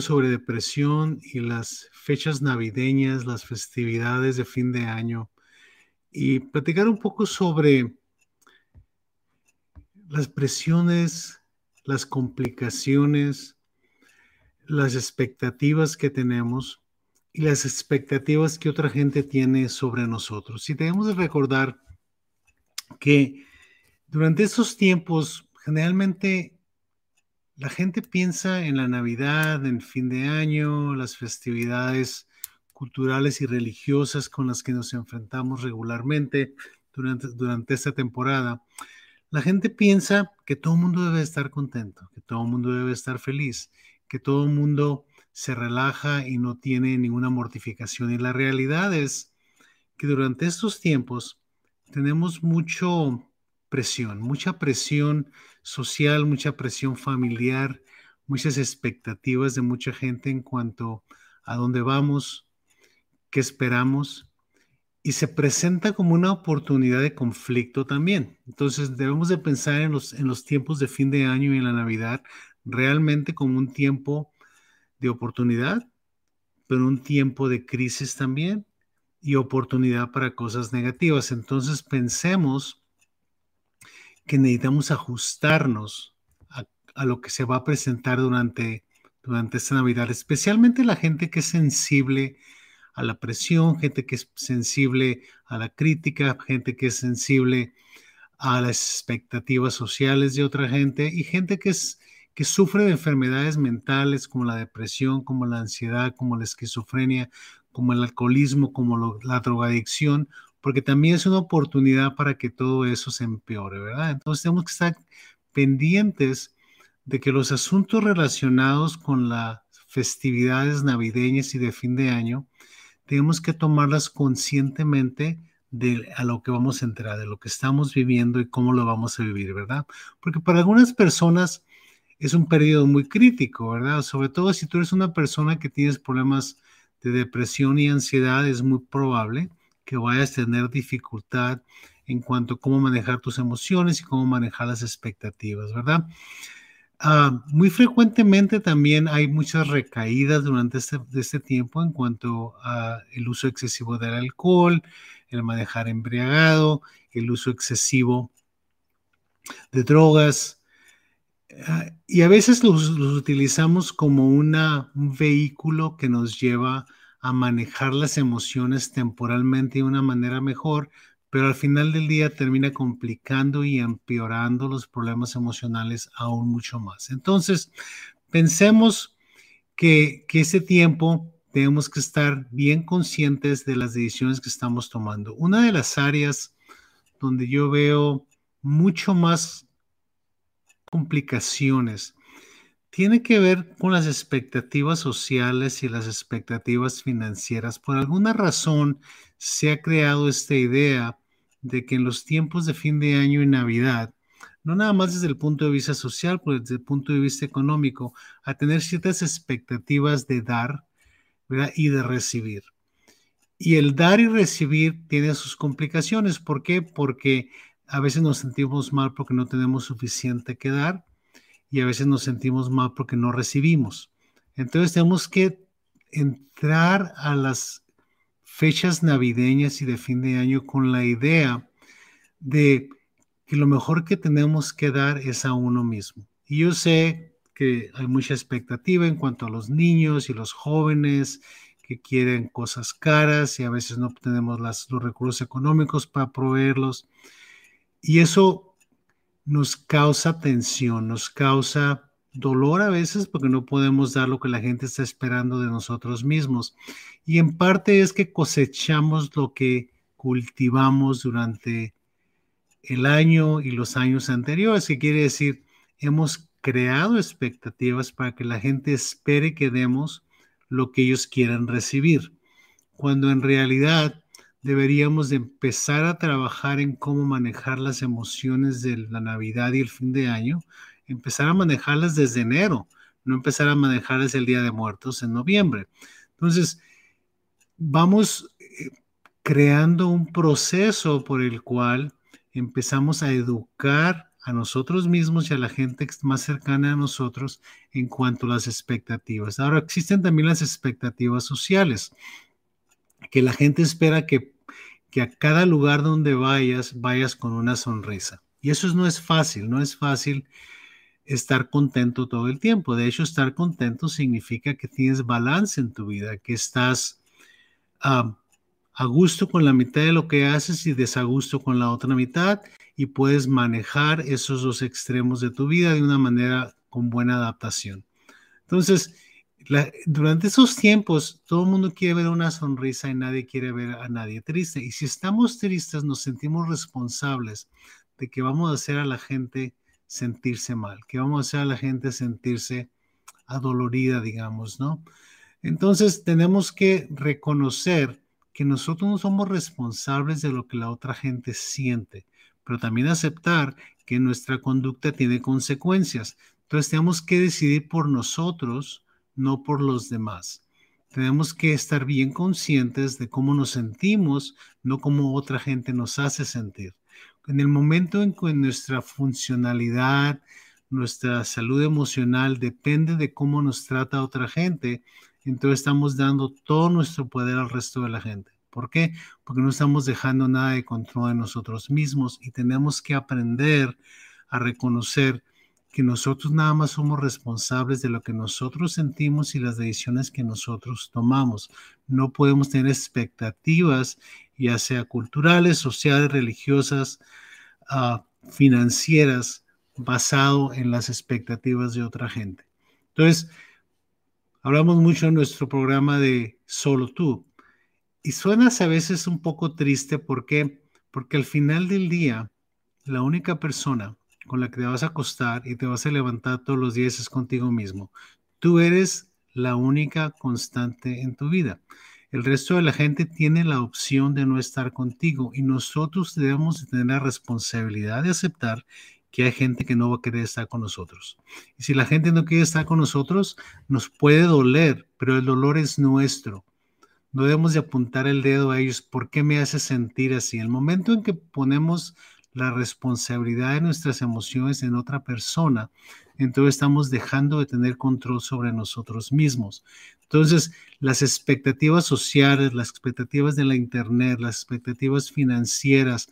sobre depresión y las fechas navideñas, las festividades de fin de año y platicar un poco sobre las presiones, las complicaciones, las expectativas que tenemos y las expectativas que otra gente tiene sobre nosotros. Y debemos de recordar que durante estos tiempos generalmente la gente piensa en la Navidad, en fin de año, las festividades culturales y religiosas con las que nos enfrentamos regularmente durante, esta temporada. La gente piensa que todo el mundo debe estar contento, que todo el mundo debe estar feliz, que todo el mundo se relaja y no tiene ninguna mortificación. Y la realidad es que durante estos tiempos tenemos mucho presión, mucha presión social, mucha presión familiar, muchas expectativas de mucha gente en cuanto a dónde vamos, qué esperamos, y se presenta como una oportunidad de conflicto también. Entonces debemos de pensar en los, en los tiempos de fin de año y en la Navidad realmente como un tiempo de oportunidad, pero un tiempo de crisis también y oportunidad para cosas negativas. Entonces pensemos que necesitamos ajustarnos a, lo que se va a presentar durante, durante esta Navidad, especialmente la gente que es sensible a la presión, gente que es sensible a la crítica, gente que es sensible a las expectativas sociales de otra gente y gente que es que sufre de enfermedades mentales como la depresión, como la ansiedad, como la esquizofrenia, como el alcoholismo, como la drogadicción porque también es una oportunidad para que todo eso se empeore, ¿verdad? Entonces tenemos que estar pendientes de que los asuntos relacionados con las festividades navideñas y de fin de año, tenemos que tomarlas conscientemente de a lo que vamos a entrar, de lo que estamos viviendo y cómo lo vamos a vivir, ¿verdad? Porque para algunas personas es un periodo muy crítico, ¿verdad? Sobre todo si tú eres una persona que tienes problemas de depresión y ansiedad, es muy probable que vayas a tener dificultad en cuanto a cómo manejar tus emociones y cómo manejar las expectativas, ¿verdad? Ah, muy frecuentemente también hay muchas recaídas durante este, este tiempo en cuanto a el uso excesivo del alcohol, el manejar embriagado, el uso excesivo de drogas. Ah, y a veces los, utilizamos como un vehículo que nos lleva a manejar las emociones temporalmente de una manera mejor, pero al final del día termina complicando y empeorando los problemas emocionales aún mucho más. Entonces, pensemos que, que ese tiempo tenemos que estar bien conscientes de las decisiones que estamos tomando. Una de las áreas donde yo veo mucho más complicaciones tiene que ver con las expectativas sociales y las expectativas financieras. Por alguna razón se ha creado esta idea de que en los tiempos de fin de año y Navidad, no nada más desde el punto de vista social, pero desde el punto de vista económico, a tener ciertas expectativas de dar y de recibir. Y el dar y recibir tiene sus complicaciones. ¿Por qué? Porque a veces nos sentimos mal porque no tenemos suficiente que dar y a veces nos sentimos mal porque no recibimos. Entonces tenemos que entrar a las fechas navideñas y de fin de año con la idea de que lo mejor que tenemos que dar es a uno mismo. Y yo sé que hay mucha expectativa en cuanto a los niños y los jóvenes que quieren cosas caras y a veces no tenemos los recursos económicos para proveerlos. Y eso nos causa tensión, nos causa dolor a veces porque no podemos dar lo que la gente está esperando de nosotros mismos. Y en parte es que cosechamos lo que cultivamos durante el año y los años anteriores, que quiere decir, hemos creado expectativas para que la gente espere que demos lo que ellos quieran recibir, cuando en realidad deberíamos de empezar a trabajar en cómo manejar las emociones de la Navidad y el fin de año, empezar a manejarlas desde enero, no empezar a manejarlas el Día de Muertos en noviembre. Entonces, vamos eh, creando un proceso por el cual empezamos a educar a nosotros mismos y a la gente más cercana a nosotros en cuanto a las expectativas. Ahora existen también las expectativas sociales, que la gente espera que, que a cada lugar donde vayas vayas con una sonrisa. Y eso no es fácil, no es fácil estar contento todo el tiempo. De hecho, estar contento significa que tienes balance en tu vida, que estás ah, a gusto con la mitad de lo que haces y desagusto con la otra mitad y puedes manejar esos dos extremos de tu vida de una manera con buena adaptación. Entonces, durante esos tiempos, todo el mundo quiere ver una sonrisa y nadie quiere ver a nadie triste. Y si estamos tristes, nos sentimos responsables de que vamos a hacer a la gente sentirse mal, que vamos a hacer a la gente sentirse adolorida, digamos, ¿no? Entonces, tenemos que reconocer que nosotros no somos responsables de lo que la otra gente siente, pero también aceptar que nuestra conducta tiene consecuencias. Entonces tenemos que decidir por nosotros, no por los demás. Tenemos que estar bien conscientes de cómo nos sentimos, no cómo otra gente nos hace sentir. En el momento en que nuestra funcionalidad, nuestra salud emocional depende de cómo nos trata otra gente, entonces estamos dando todo nuestro poder al resto de la gente. ¿Por qué? Porque no estamos dejando nada de control de nosotros mismos y tenemos que aprender a reconocer que nosotros nada más somos responsables de lo que nosotros sentimos y las decisiones que nosotros tomamos. No podemos tener expectativas, ya sea culturales, sociales, religiosas, uh, financieras, basado en las expectativas de otra gente. Entonces, Hablamos mucho en nuestro programa de Solo tú. Y suenas a veces un poco triste, ¿por qué? Porque al final del día, la única persona con la que te vas a acostar y te vas a levantar todos los días es contigo mismo. Tú eres la única constante en tu vida. El resto de la gente tiene la opción de no estar contigo y nosotros debemos tener la responsabilidad de aceptar que hay gente que no va a querer estar con nosotros. Y si la gente no quiere estar con nosotros, nos puede doler, pero el dolor es nuestro. No debemos de apuntar el dedo a ellos, ¿por qué me hace sentir así? El momento en que ponemos la responsabilidad de nuestras emociones en otra persona, entonces estamos dejando de tener control sobre nosotros mismos. Entonces, las expectativas sociales, las expectativas de la Internet, las expectativas financieras,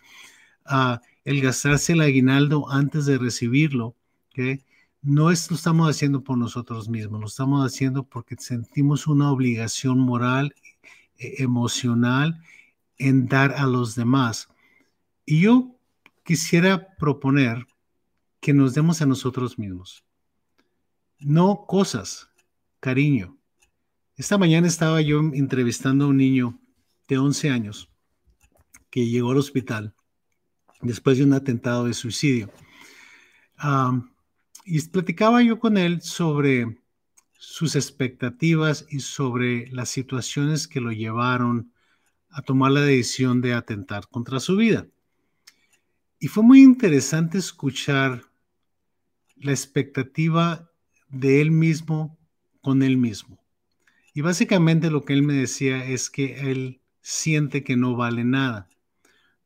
uh, el gastarse el aguinaldo antes de recibirlo, que no es, lo estamos haciendo por nosotros mismos, lo estamos haciendo porque sentimos una obligación moral, e, emocional en dar a los demás. Y yo quisiera proponer que nos demos a nosotros mismos, no cosas, cariño. Esta mañana estaba yo entrevistando a un niño de 11 años que llegó al hospital después de un atentado de suicidio. y platicaba yo con él sobre sus expectativas y sobre las situaciones que lo llevaron a tomar la decisión de atentar contra su vida. Y fue muy interesante escuchar la expectativa de él mismo con él mismo. Y básicamente lo que él me decía es que él siente que no vale nada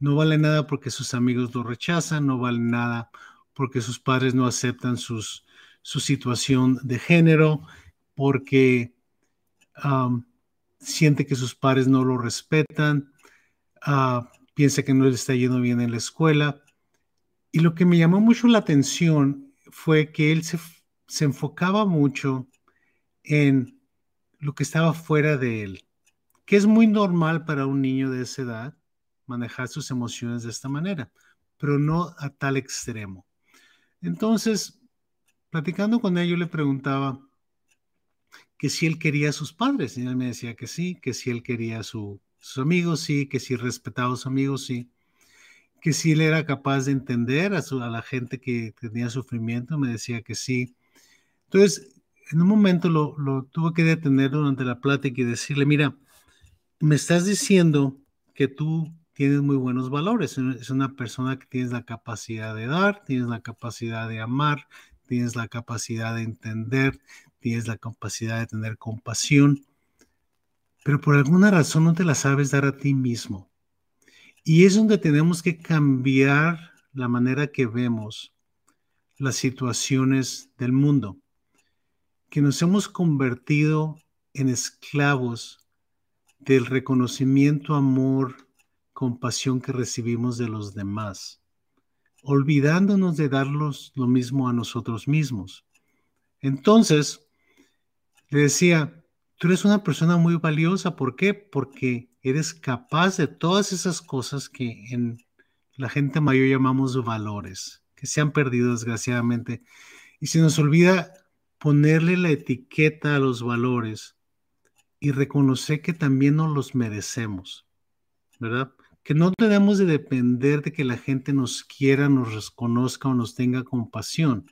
no vale nada porque sus amigos lo rechazan, no vale nada porque sus padres no aceptan su situación de género, porque siente que sus padres no lo respetan, ah, piensa que no le está yendo bien en la escuela. Y lo que me llamó mucho la atención fue que él se, se enfocaba mucho en lo que estaba fuera de él, que es muy normal para un niño de esa edad manejar sus emociones de esta manera, pero no a tal extremo. Entonces, platicando con él, yo le preguntaba que si él quería a sus padres, y él me decía que sí, que si él quería a sus amigos, sí, que si respetaba a sus amigos, sí, que si él era capaz de entender a, a la gente que tenía sufrimiento, me decía que sí. Entonces, en un momento lo, lo tuve que detener durante la plática y decirle, mira, me estás diciendo que tú tienes muy buenos valores. Es una persona que tienes la capacidad de dar, tienes la capacidad de amar, tienes la capacidad de entender, tienes la capacidad de tener compasión, pero por alguna razón no te la sabes dar a ti mismo. Y es donde tenemos que cambiar la manera que vemos las situaciones del mundo, que nos hemos convertido en esclavos del reconocimiento, amor, compasión que recibimos de los demás, olvidándonos de darlos lo mismo a nosotros mismos. Entonces, le decía, tú eres una persona muy valiosa, ¿por qué? Porque eres capaz de todas esas cosas que en la gente mayor llamamos valores, que se han perdido desgraciadamente. Y se nos olvida ponerle la etiqueta a los valores y reconocer que también nos los merecemos, ¿verdad? Que no tenemos de depender de que la gente nos quiera, nos reconozca o nos tenga compasión,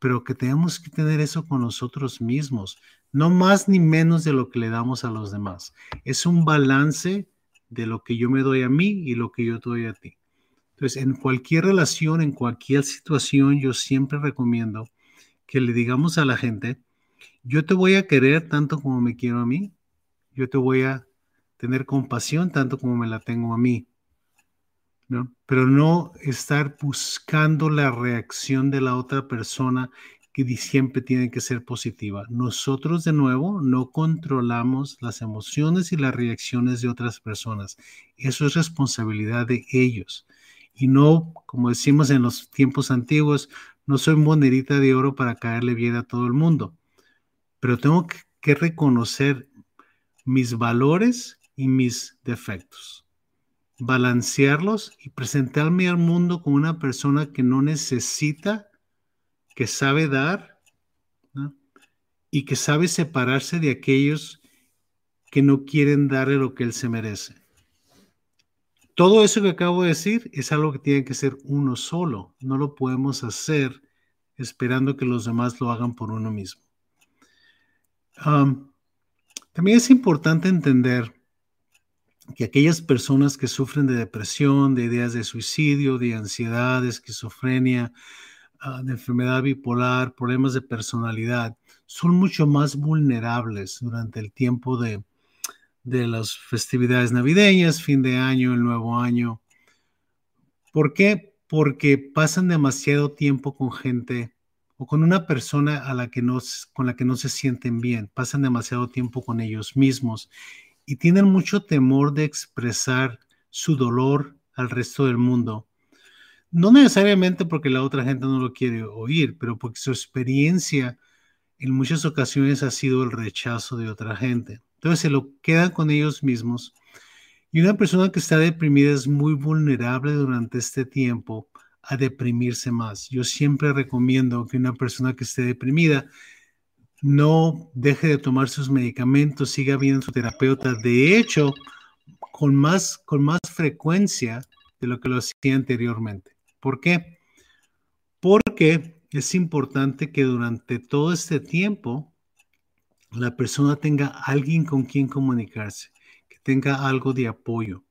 pero que tenemos que tener eso con nosotros mismos, no más ni menos de lo que le damos a los demás. Es un balance de lo que yo me doy a mí y lo que yo doy a ti. Entonces, en cualquier relación, en cualquier situación, yo siempre recomiendo que le digamos a la gente, yo te voy a querer tanto como me quiero a mí, yo te voy a tener compasión tanto como me la tengo a mí, ¿no? Pero no estar buscando la reacción de la otra persona que siempre tiene que ser positiva. Nosotros, de nuevo, no controlamos las emociones y las reacciones de otras personas. Eso es responsabilidad de ellos y no, como decimos en los tiempos antiguos, no soy monerita de oro para caerle bien a todo el mundo, pero tengo que reconocer mis valores y mis defectos, balancearlos y presentarme al mundo como una persona que no necesita, que sabe dar y que sabe separarse de aquellos que no quieren darle lo que él se merece. Todo eso que acabo de decir es algo que tiene que ser uno solo. No lo podemos hacer esperando que los demás lo hagan por uno mismo. también es importante entender que aquellas personas que sufren de depresión, de ideas de suicidio, de ansiedad, de esquizofrenia, ah, de enfermedad bipolar, problemas de personalidad, son mucho más vulnerables durante el tiempo de, de las festividades navideñas, fin de año, el nuevo año. ¿Por qué? Porque pasan demasiado tiempo con gente o con una persona a la que no, con la que no se sienten bien, pasan demasiado tiempo con ellos mismos y tienen mucho temor de expresar su dolor al resto del mundo. No necesariamente porque la otra gente no lo quiere oír, pero porque su experiencia en muchas ocasiones ha sido el rechazo de otra gente. Entonces se lo quedan con ellos mismos. Y una persona que está deprimida es muy vulnerable durante este tiempo a deprimirse más. Yo siempre recomiendo que una persona que esté deprimida no deje de tomar sus medicamentos, siga viendo su terapeuta. De hecho, con más, con más frecuencia de lo que lo hacía anteriormente. ¿Por qué? Porque es importante que durante todo este tiempo la persona tenga alguien con quien comunicarse, que tenga algo de apoyo,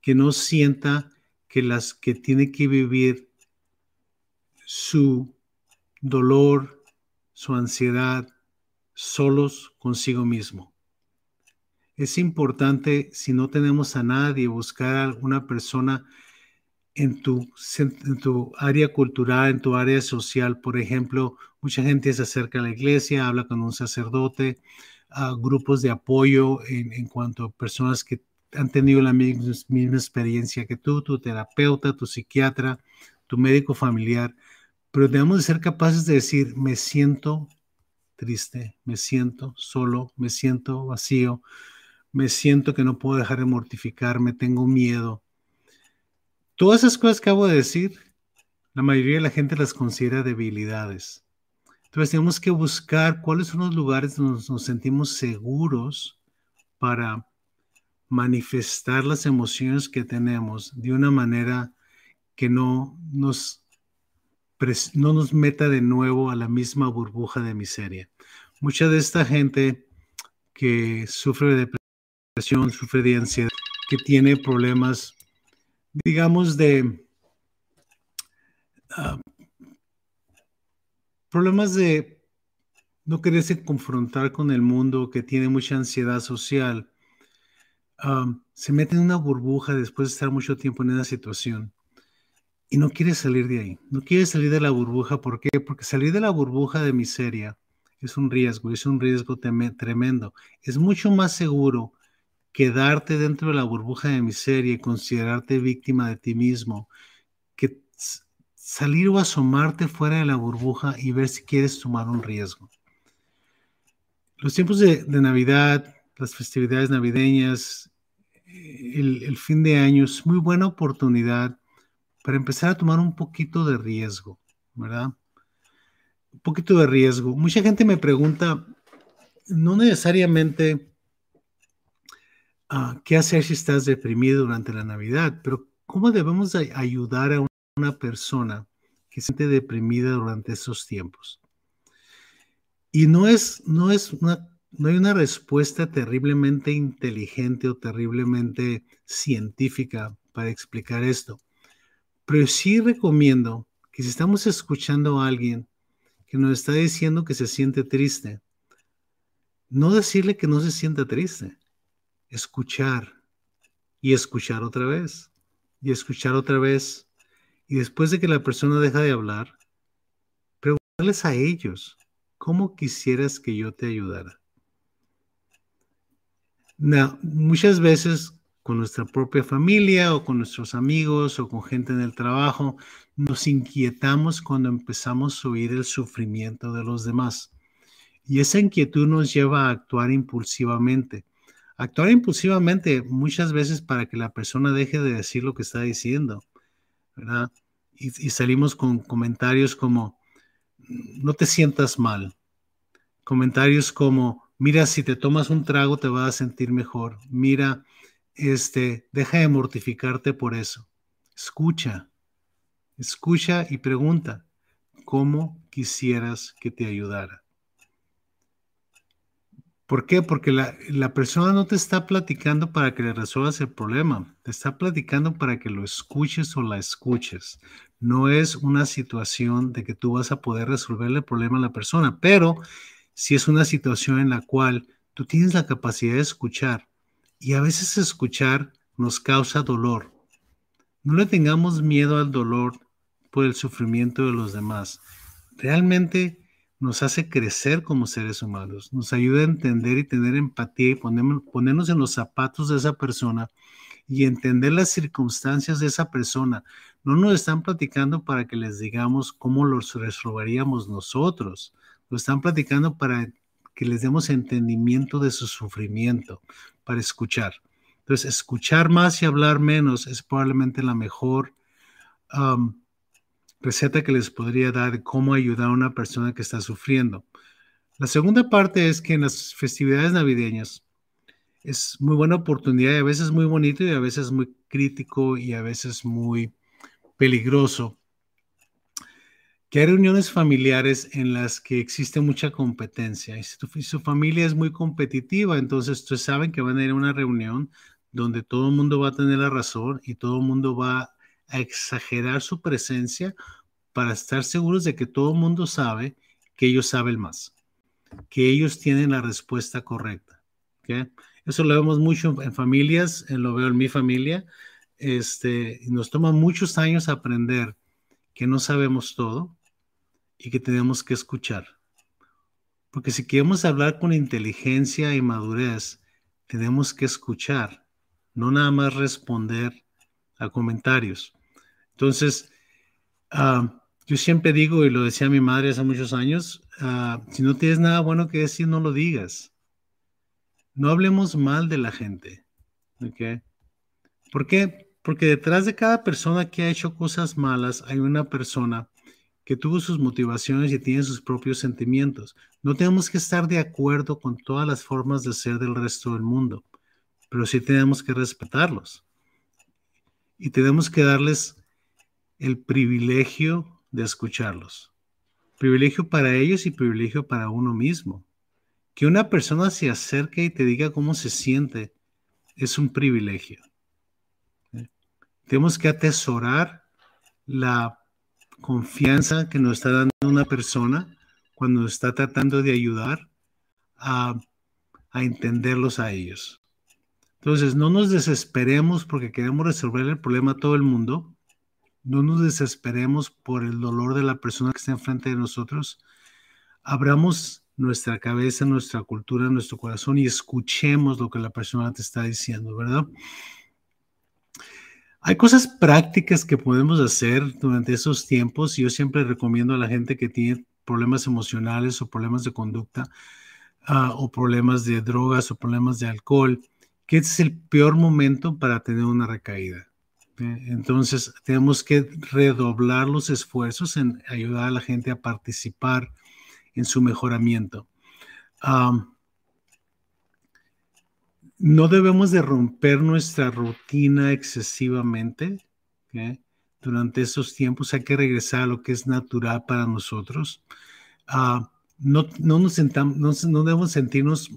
que no sienta que las que tiene que vivir su dolor, su ansiedad, solos consigo mismo. Es importante, si no tenemos a nadie, buscar a alguna persona en tu, en tu área cultural, en tu área social. Por ejemplo, mucha gente se acerca a la iglesia, habla con un sacerdote, a grupos de apoyo en, cuanto a personas que han tenido la misma, misma, experiencia que tú, tu terapeuta, tu psiquiatra, tu médico familiar. Pero debemos de ser capaces de decir, me siento triste, me siento solo, me siento vacío, me siento que no puedo dejar de mortificarme, tengo miedo Todas esas cosas que acabo de decir, la mayoría de la gente las considera debilidades. Entonces tenemos que buscar cuáles son los lugares donde nos sentimos seguros para manifestar las emociones que tenemos de una manera que no nos, no nos meta de nuevo a la misma burbuja de miseria. Mucha de esta gente que sufre de depresión, sufre de ansiedad, que tiene problemas digamos, de ah, problemas de no quererse confrontar con el mundo, que tiene mucha ansiedad social, ah, se mete en una burbuja después de estar mucho tiempo en esa situación. y no quieres salir de ahí, no quieres salir de la burbuja. ¿Por qué? Porque salir de la burbuja de miseria es un riesgo, es un riesgo tremendo. Es mucho más seguro quedarte dentro de la burbuja de miseria y considerarte víctima de ti mismo que salir o asomarte fuera de la burbuja y ver si quieres tomar un riesgo. Los tiempos de, Navidad, las festividades navideñas, el, el fin de año es muy buena oportunidad para empezar a tomar un poquito de riesgo, ¿verdad? Un poquito de riesgo. Mucha gente me pregunta, no necesariamente ah, qué hacer si estás deprimido durante la Navidad, pero cómo debemos ayudar a una persona que se siente deprimida durante esos tiempos. Y no es, no es una, no hay una respuesta terriblemente inteligente o terriblemente científica para explicar esto. Pero sí recomiendo que si estamos escuchando a alguien que nos está diciendo que se siente triste, no decirle que no se sienta triste, escuchar y escuchar otra vez y escuchar otra vez. Y después de que la persona deja de hablar, preguntarles a ellos, ¿cómo quisieras que yo te ayudara? muchas veces con nuestra propia familia o con nuestros amigos o con gente en el trabajo, nos inquietamos cuando empezamos a oír el sufrimiento de los demás. Y esa inquietud nos lleva a actuar impulsivamente. Actuar impulsivamente muchas veces para que la persona deje de decir lo que está diciendo, ¿verdad? Y, y salimos con comentarios como, no te sientas mal. Comentarios como, mira, si te tomas un trago te vas a sentir mejor. Mira, este, deja de mortificarte por eso. Escucha, escucha y pregunta, ¿cómo quisieras que te ayudara? ¿Por qué? Porque la, la, persona no te está platicando para que le resuelvas el problema, te está platicando para que lo escuches o la escuches. No es una situación de que tú vas a poder resolver el problema a la persona, pero si es una situación en la cual tú tienes la capacidad de escuchar y a veces escuchar nos causa dolor. No le tengamos miedo al dolor por el sufrimiento de los demás. Realmente nos hace crecer como seres humanos, nos ayuda a entender y tener empatía y ponernos en los zapatos de esa persona y entender las circunstancias de esa persona. No nos están platicando para que les digamos cómo los resolveríamos nosotros. Lo están platicando para que les demos entendimiento de su sufrimiento, para escuchar. Entonces, escuchar más y hablar menos es probablemente la mejor receta que les podría dar de cómo ayudar a una persona que está sufriendo. La segunda parte es que en las festividades navideñas es muy buena oportunidad y a veces muy bonito y a veces muy crítico y a veces muy peligroso que hay reuniones familiares en las que existe mucha competencia. Y si, su familia es muy competitiva, entonces ustedes saben que van a ir a una reunión donde todo el mundo va a tener la razón y todo el mundo va a exagerar su presencia para estar seguros de que todo el mundo sabe que ellos saben más, que ellos tienen la respuesta correcta. Eso lo vemos mucho en familias, lo veo en mi familia. Este, nos toma muchos años aprender que no sabemos todo, y que tenemos que escuchar. Porque si queremos hablar con inteligencia y madurez, tenemos que escuchar, no nada más responder a comentarios. Entonces, ah, yo siempre digo, y lo decía mi madre hace muchos años, ah, si no tienes nada bueno que decir, no lo digas. No hablemos mal de la gente. ¿Por qué? Porque detrás de cada persona que ha hecho cosas malas hay una persona que tuvo sus motivaciones y tiene sus propios sentimientos. No tenemos que estar de acuerdo con todas las formas de ser del resto del mundo, pero sí tenemos que respetarlos. Y tenemos que darles el privilegio de escucharlos. Privilegio para ellos y privilegio para uno mismo. Que una persona se acerque y te diga cómo se siente es un privilegio. ¿Eh? Tenemos que atesorar la confianza que nos está dando una persona cuando está tratando de ayudar a, entenderlos a ellos. Entonces, no nos desesperemos porque queremos resolver el problema a todo el mundo. No nos desesperemos por el dolor de la persona que está enfrente de nosotros. Abramos nuestra cabeza, nuestra cultura, nuestro corazón y escuchemos lo que la persona te está diciendo, ¿verdad? Hay cosas prácticas que podemos hacer durante esos tiempos yo siempre recomiendo a la gente que tiene problemas emocionales o problemas de conducta uh, o problemas de drogas o problemas de alcohol, que este es el peor momento para tener una recaída. Entonces, tenemos que redoblar los esfuerzos en ayudar a la gente a participar en su mejoramiento. no debemos de romper nuestra rutina excesivamente. Durante esos tiempos hay que regresar a lo que es natural para nosotros. Ah, no, no, nos sentamos, no debemos sentirnos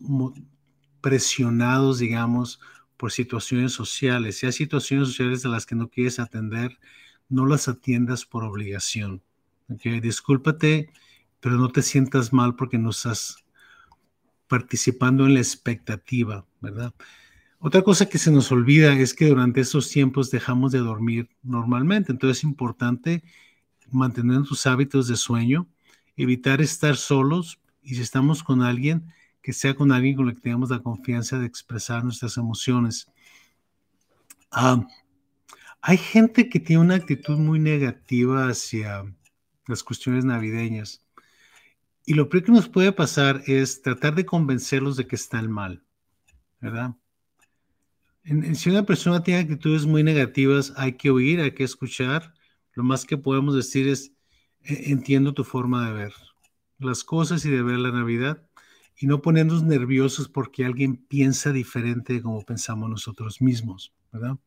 presionados, digamos, por situaciones sociales. Si hay situaciones sociales a las que no quieres atender, no las atiendas por obligación. ¿okay? Discúlpate, pero no te sientas mal porque no estás participando en la expectativa, ¿verdad? Otra cosa que se nos olvida es que durante esos tiempos dejamos de dormir normalmente, entonces es importante mantener tus hábitos de sueño, evitar estar solos y si estamos con alguien, que sea con alguien con el que tengamos la confianza de expresar nuestras emociones. Ah, hay gente que tiene una actitud muy negativa hacia las cuestiones navideñas. Y lo peor que nos puede pasar es tratar de convencerlos de que están mal, ¿verdad? si una persona tiene actitudes muy negativas, hay que oír, hay que escuchar. Lo más que podemos decir es, e, entiendo tu forma de ver las cosas y de ver la Navidad y no ponernos nerviosos porque alguien piensa diferente de como pensamos nosotros mismos, ¿verdad?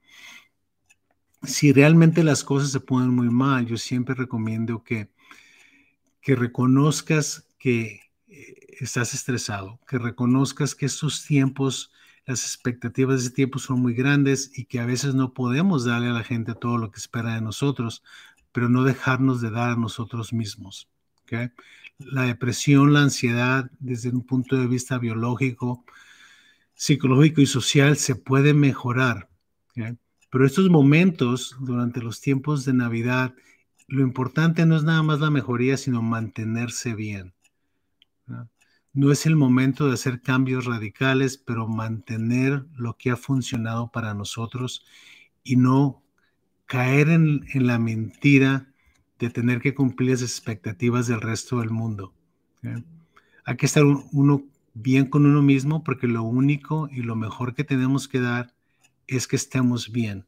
Si realmente las cosas se ponen muy mal, yo siempre recomiendo que, que reconozcas que eh, estás estresado, que reconozcas que estos tiempos, las expectativas de ese tiempo son muy grandes y que a veces no podemos darle a la gente todo lo que espera de nosotros, pero no dejarnos de dar a nosotros mismos. La depresión, la ansiedad, desde un punto de vista biológico, psicológico y social, se puede mejorar. Pero estos momentos, durante los tiempos de Navidad, lo importante no es nada más la mejoría, sino mantenerse bien. ¿no? es el momento de hacer cambios radicales, pero mantener lo que ha funcionado para nosotros y no caer en la mentira de tener que cumplir las expectativas del resto del mundo. Hay que estar uno bien con uno mismo porque lo único y lo mejor que tenemos que dar es que estemos bien.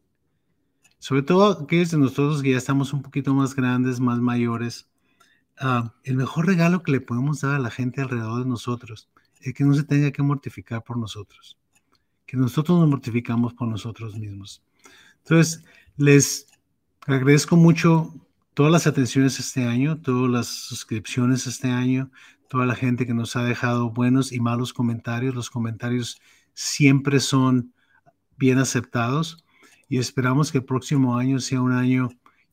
Sobre todo aquellos de nosotros que ya estamos un poquito más grandes, más mayores, ah, el mejor regalo que le podemos dar a la gente alrededor de nosotros es que no se tenga que mortificar por nosotros, que nosotros nos mortificamos por nosotros mismos. Entonces, les agradezco mucho todas las atenciones este año, todas las suscripciones este año, toda la gente que nos ha dejado buenos y malos comentarios. Los comentarios siempre son bien aceptados y esperamos que el próximo año sea un año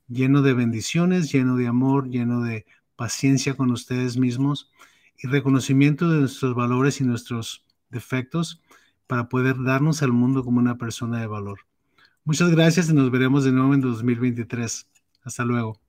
lleno de bendiciones, lleno de amor, lleno de paciencia con ustedes mismos y reconocimiento de nuestros valores y nuestros defectos para poder darnos al mundo como una persona de valor. Muchas gracias y nos veremos de nuevo en 2023. Hasta luego.